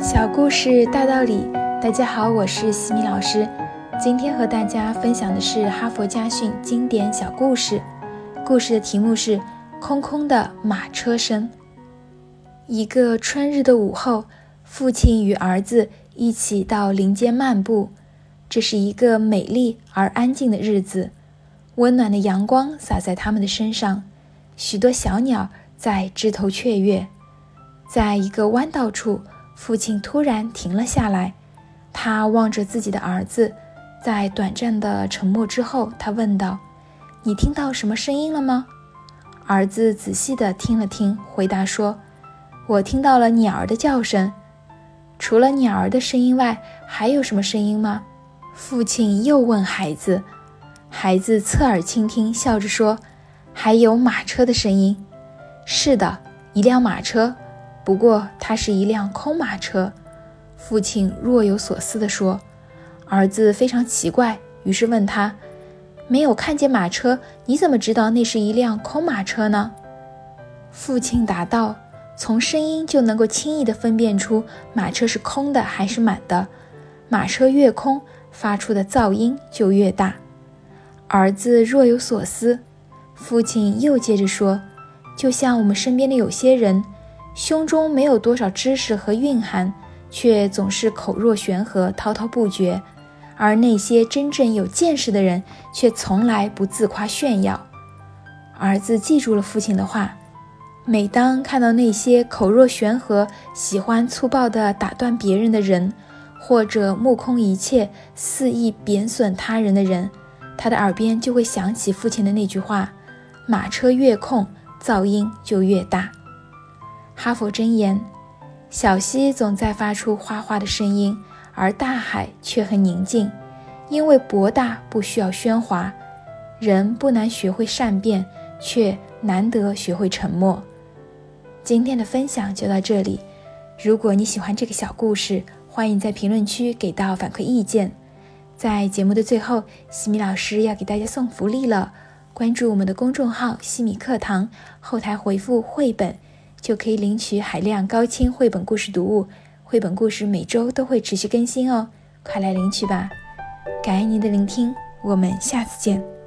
小故事大道理，大家好，我是西米老师。今天和大家分享的是哈佛家训经典小故事。故事的题目是《空空的马车声》。一个春日的午后，父亲与儿子一起到林间漫步。这是一个美丽而安静的日子，温暖的阳光洒在他们的身上，许多小鸟在枝头雀跃。在一个弯道处。父亲突然停了下来，他望着自己的儿子，在短暂的沉默之后，他问道：“你听到什么声音了吗？”儿子仔细地听了听，回答说：“我听到了鸟儿的叫声。除了鸟儿的声音外，还有什么声音吗？”父亲又问孩子。孩子侧耳倾听，笑着说：“还有马车的声音。是的，一辆马车。”不过，它是一辆空马车。父亲若有所思地说：“儿子非常奇怪，于是问他：‘没有看见马车，你怎么知道那是一辆空马车呢？’”父亲答道：“从声音就能够轻易地分辨出马车是空的还是满的。马车越空，发出的噪音就越大。”儿子若有所思，父亲又接着说：“就像我们身边的有些人。”胸中没有多少知识和蕴含，却总是口若悬河、滔滔不绝；而那些真正有见识的人，却从来不自夸炫耀。儿子记住了父亲的话，每当看到那些口若悬河、喜欢粗暴地打断别人的人，或者目空一切、肆意贬损他人的人，他的耳边就会响起父亲的那句话：“马车越空，噪音就越大。”哈佛箴言：小溪总在发出哗哗的声音，而大海却很宁静，因为博大不需要喧哗。人不难学会善变，却难得学会沉默。今天的分享就到这里。如果你喜欢这个小故事，欢迎在评论区给到反馈意见。在节目的最后，西米老师要给大家送福利了，关注我们的公众号“西米课堂”，后台回复“绘本”。就可以领取海量高清绘本故事读物，绘本故事每周都会持续更新哦，快来领取吧！感恩您的聆听，我们下次见。